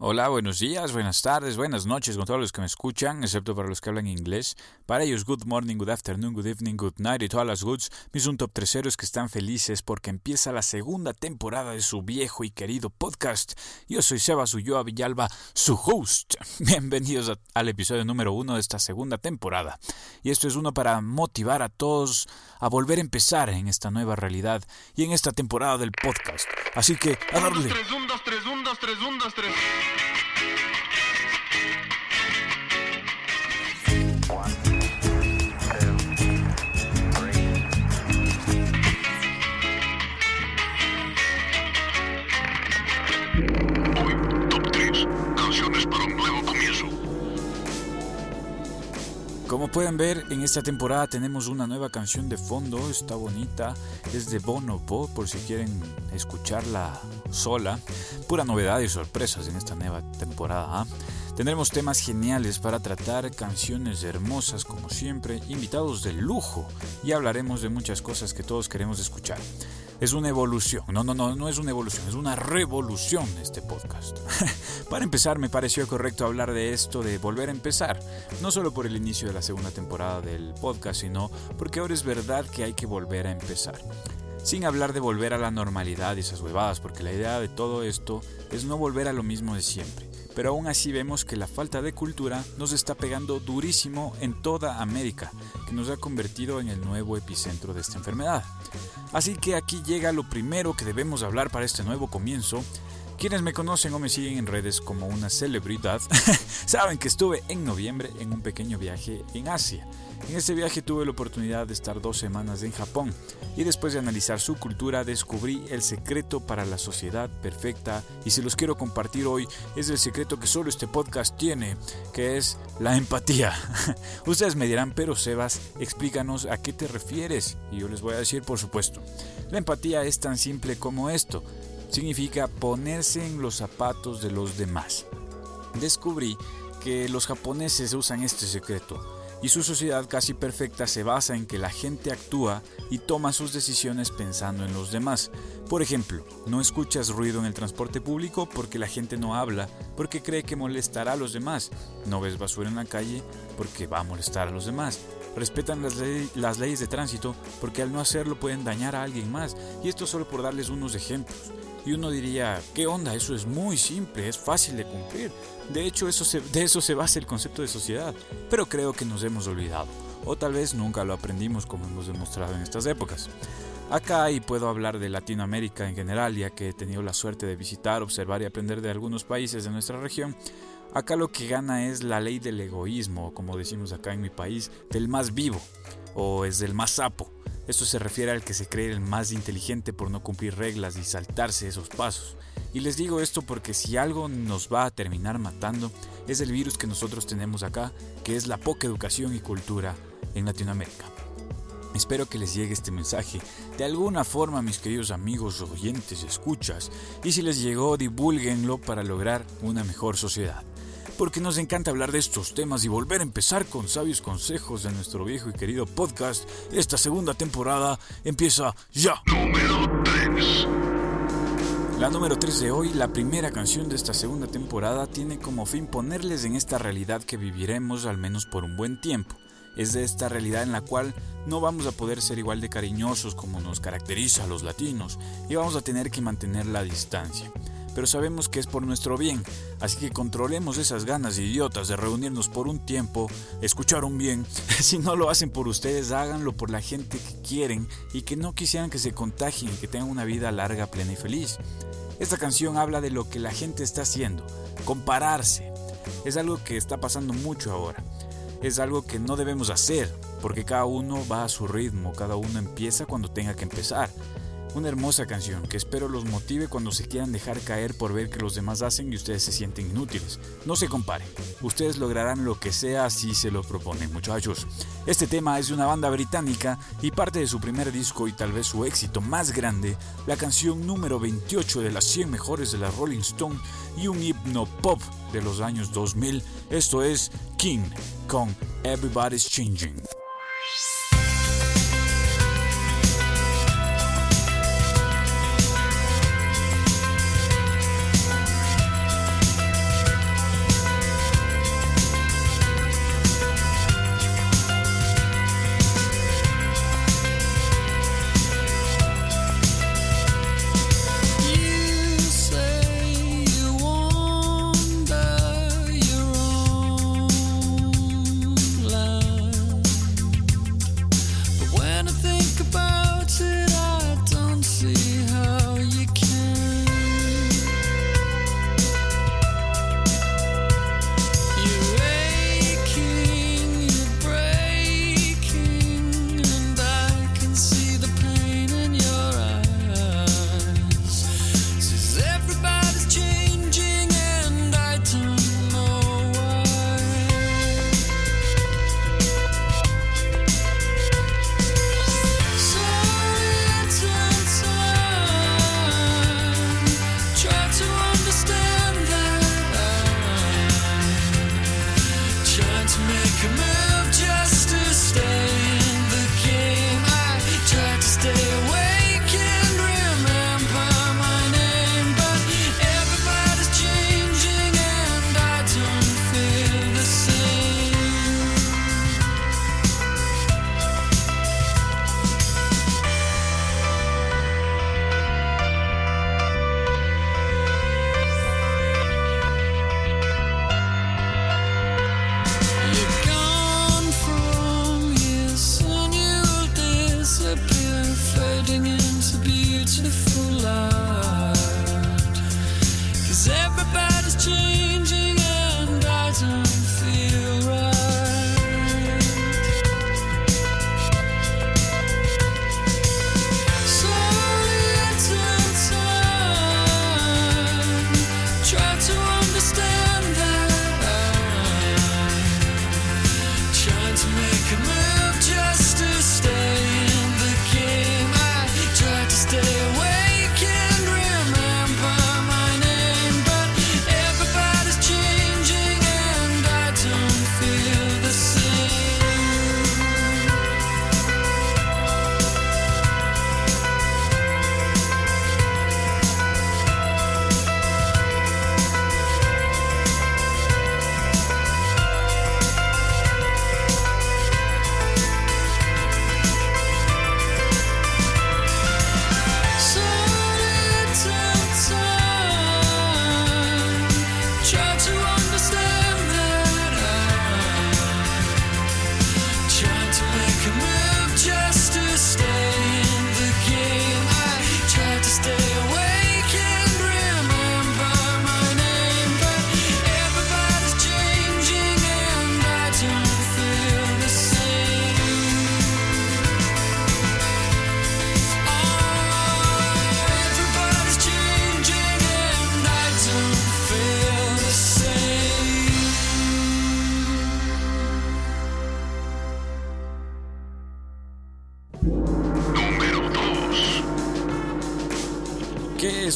Hola, buenos días, buenas tardes, buenas noches con todos los que me escuchan, excepto para los que hablan inglés. Para ellos, good morning, good afternoon, good evening, good night y todas las goods. Mis un top treseros que están felices porque empieza la segunda temporada de su viejo y querido podcast. Yo soy Sebas Ulloa Villalba, su host. Bienvenidos al episodio número uno de esta segunda temporada. Y esto es uno para motivar a todos a volver a empezar en esta nueva realidad y en esta temporada del podcast. Así que, a darle. 1, 2, 3, 1, 2, 3. Como pueden ver, en esta temporada tenemos una nueva canción de fondo, está bonita, es de Bonobo, por si quieren escucharla sola. Pura novedad y sorpresas en esta nueva temporada. ¿ah? Tendremos temas geniales para tratar, canciones hermosas como siempre, invitados de lujo y hablaremos de muchas cosas que todos queremos escuchar. Es una evolución, no, no, no, no es una evolución, es una revolución este podcast. para empezar, me pareció correcto hablar de esto, de volver a empezar, no solo por el inicio de la segunda temporada del podcast, sino porque ahora es verdad que hay que volver a empezar. Sin hablar de volver a la normalidad y esas huevadas, porque la idea de todo esto es no volver a lo mismo de siempre pero aún así vemos que la falta de cultura nos está pegando durísimo en toda América, que nos ha convertido en el nuevo epicentro de esta enfermedad. Así que aquí llega lo primero que debemos hablar para este nuevo comienzo. Quienes me conocen o me siguen en redes como una celebridad saben que estuve en noviembre en un pequeño viaje en Asia en ese viaje tuve la oportunidad de estar dos semanas en Japón y después de analizar su cultura descubrí el secreto para la sociedad perfecta y si los quiero compartir hoy es el secreto que solo este podcast tiene, que es la empatía. Ustedes me dirán, pero Sebas, explícanos a qué te refieres y yo les voy a decir por supuesto. La empatía es tan simple como esto. Significa ponerse en los zapatos de los demás. Descubrí que los japoneses usan este secreto y su sociedad casi perfecta se basa en que la gente actúa y toma sus decisiones pensando en los demás. Por ejemplo, no escuchas ruido en el transporte público porque la gente no habla, porque cree que molestará a los demás. No ves basura en la calle porque va a molestar a los demás. Respetan las, las leyes de tránsito porque al no hacerlo pueden dañar a alguien más. Y esto solo por darles unos ejemplos. Y uno diría, ¿qué onda? Eso es muy simple, es fácil de cumplir. De hecho, eso de eso se basa el concepto de sociedad. Pero creo que nos hemos olvidado. O tal vez nunca lo aprendimos como hemos demostrado en estas épocas. Acá y puedo hablar de Latinoamérica en general, ya que he tenido la suerte de visitar, observar y aprender de algunos países de nuestra región. Acá lo que gana es la ley del egoísmo, como decimos acá en mi país, del más vivo, o es del más sapo. Esto se refiere al que se cree el más inteligente por no cumplir reglas y saltarse esos pasos. Y les digo esto porque si algo nos va a terminar matando es el virus que nosotros tenemos acá, que es la poca educación y cultura en Latinoamérica. Espero que les llegue este mensaje de alguna forma, mis queridos amigos, oyentes, escuchas, y si les llegó, divulguenlo para lograr una mejor sociedad porque nos encanta hablar de estos temas y volver a empezar con sabios consejos de nuestro viejo y querido podcast. Esta segunda temporada empieza ya. Número 3. La número 3 de hoy, la primera canción de esta segunda temporada, tiene como fin ponerles en esta realidad que viviremos al menos por un buen tiempo. Es de esta realidad en la cual no vamos a poder ser igual de cariñosos como nos caracteriza a los latinos y vamos a tener que mantener la distancia pero sabemos que es por nuestro bien, así que controlemos esas ganas idiotas de reunirnos por un tiempo, escucharon bien, si no lo hacen por ustedes, háganlo por la gente que quieren y que no quisieran que se contagien que tengan una vida larga, plena y feliz. Esta canción habla de lo que la gente está haciendo, compararse. Es algo que está pasando mucho ahora. Es algo que no debemos hacer, porque cada uno va a su ritmo, cada uno empieza cuando tenga que empezar. Una hermosa canción que espero los motive cuando se quieran dejar caer por ver que los demás hacen y ustedes se sienten inútiles. No se comparen, ustedes lograrán lo que sea si se lo proponen muchachos. Este tema es de una banda británica y parte de su primer disco y tal vez su éxito más grande, la canción número 28 de las 100 mejores de la Rolling Stone y un himno pop de los años 2000. Esto es King con Everybody's Changing.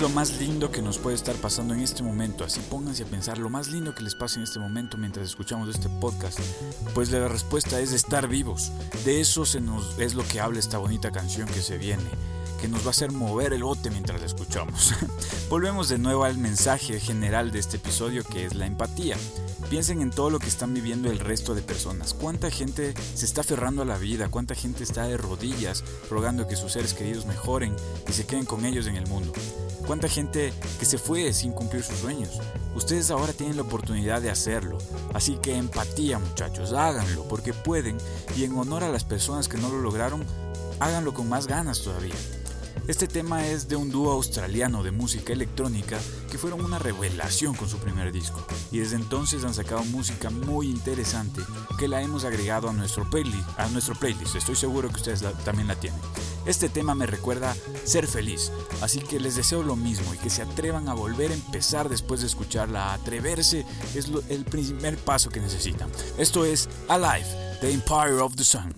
Lo más lindo que nos puede estar pasando en este momento? Así pónganse a pensar lo más lindo que les pasa en este momento mientras escuchamos este podcast. Pues la respuesta es estar vivos. De eso se nos, es lo que habla esta bonita canción que se viene que nos va a hacer mover el bote mientras la escuchamos. Volvemos de nuevo al mensaje general de este episodio que es la empatía. Piensen en todo lo que están viviendo el resto de personas. ¿Cuánta gente se está aferrando a la vida? ¿Cuánta gente está de rodillas rogando que sus seres queridos mejoren y se queden con ellos en el mundo? ¿Cuánta gente que se fue sin cumplir sus sueños? Ustedes ahora tienen la oportunidad de hacerlo. Así que empatía muchachos, háganlo porque pueden y en honor a las personas que no lo lograron, háganlo con más ganas todavía. Este tema es de un dúo australiano de música electrónica que fueron una revelación con su primer disco y desde entonces han sacado música muy interesante que la hemos agregado a nuestro playlist, a nuestro playlist. Estoy seguro que ustedes también la tienen. Este tema me recuerda ser feliz, así que les deseo lo mismo y que se atrevan a volver a empezar después de escucharla. Atreverse es el primer paso que necesitan. Esto es Alive, The Empire of the Sun.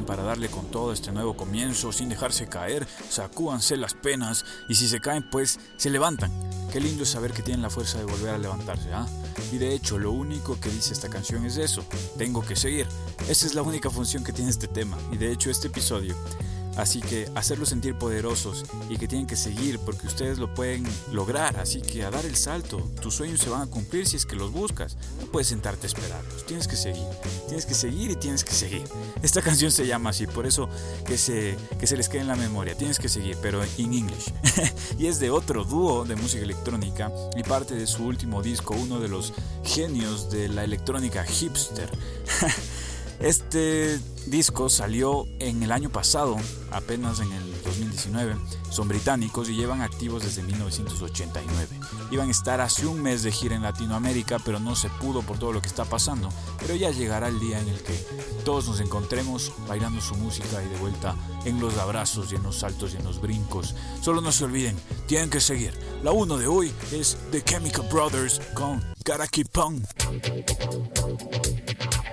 Para darle con todo este nuevo comienzo sin dejarse caer, sacúanse las penas y si se caen pues se levantan. Qué lindo es saber que tienen la fuerza de volver a levantarse, ¿ah? Y de hecho lo único que dice esta canción es eso, tengo que seguir. Esa es la única función que tiene este tema y de hecho este episodio Así que hacerlos sentir poderosos y que tienen que seguir porque ustedes lo pueden lograr. Así que a dar el salto, tus sueños se van a cumplir si es que los buscas. No puedes sentarte a esperarlos, tienes que seguir. Tienes que seguir y tienes que seguir. Esta canción se llama así, por eso que se, que se les quede en la memoria. Tienes que seguir, pero en inglés. y es de otro dúo de música electrónica y parte de su último disco, uno de los genios de la electrónica hipster. Este disco salió en el año pasado, apenas en el 2019. Son británicos y llevan activos desde 1989. Iban a estar hace un mes de gira en Latinoamérica, pero no se pudo por todo lo que está pasando. Pero ya llegará el día en el que todos nos encontremos bailando su música y de vuelta en los abrazos y en los saltos y en los brincos. Solo no se olviden, tienen que seguir. La uno de hoy es The Chemical Brothers con Karaki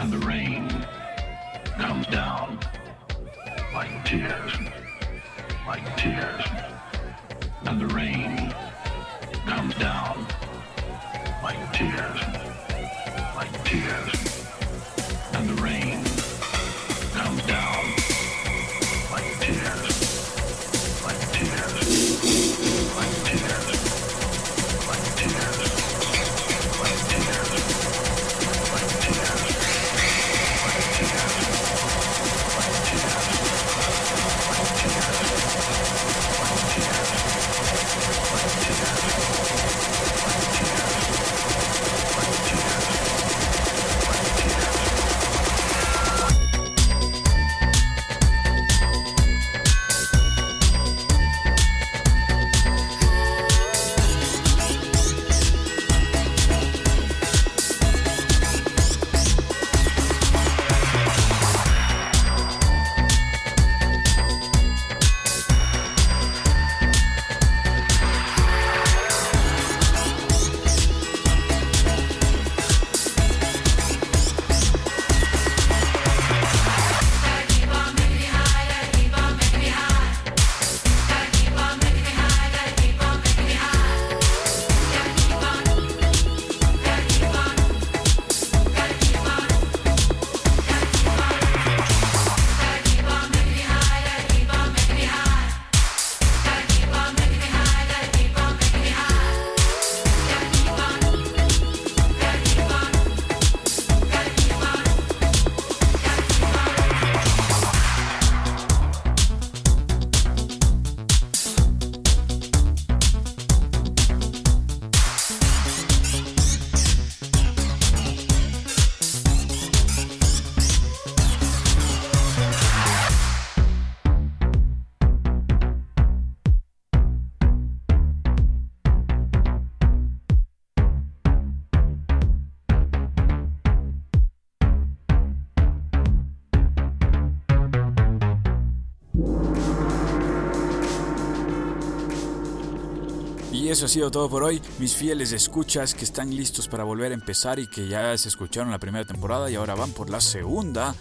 and the rain comes down like tears, like tears, and the rain comes down like tears, like tears. Eso ha sido todo por hoy. Mis fieles escuchas que están listos para volver a empezar y que ya se escucharon la primera temporada y ahora van por la segunda.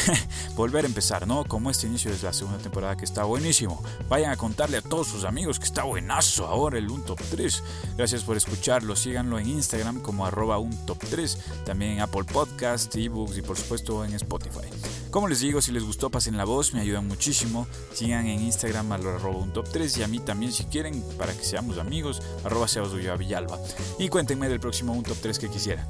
volver a empezar, ¿no? Como este inicio de la segunda temporada que está buenísimo. Vayan a contarle a todos sus amigos que está buenazo ahora el un top 3. Gracias por escucharlo. Síganlo en Instagram como arroba un top 3. También en Apple Podcast, ebooks y por supuesto en Spotify. Como les digo, si les gustó, pasen la voz, me ayudan muchísimo. Sigan en Instagram arroba un top 3 y a mí también si quieren, para que seamos amigos, arroba Villalba. Y cuéntenme del próximo un top 3 que quisiera.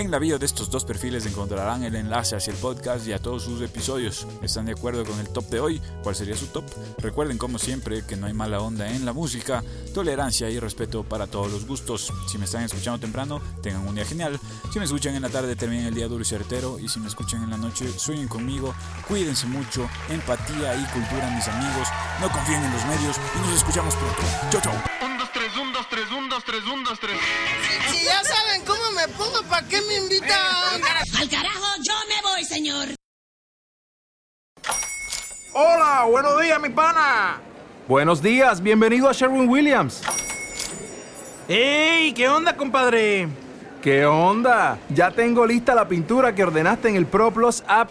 En la bio de estos dos perfiles encontrarán el enlace hacia el podcast y a todos sus episodios. ¿Están de acuerdo con el top de hoy? ¿Cuál sería su top? Recuerden como siempre que no hay mala onda en la música, tolerancia y respeto para todos los gustos. Si me están escuchando temprano, tengan un día genial. Si me escuchan en la tarde, terminen el día duro y certero. Y si me escuchan en la noche, sueñen conmigo. Cuídense mucho. Empatía y cultura, mis amigos. No confíen en los medios y nos escuchamos pronto. Chau, chau. 1, 2, 3, 1, 2, 3, 1, 2, 3, 1, 2, 3. ¿Para qué me invitan? Al carajo, yo me voy, señor. Hola, buenos días, mi pana. Buenos días, bienvenido a Sherwin Williams. ¡Ey! ¿Qué onda, compadre? ¿Qué onda? Ya tengo lista la pintura que ordenaste en el ProPlus app.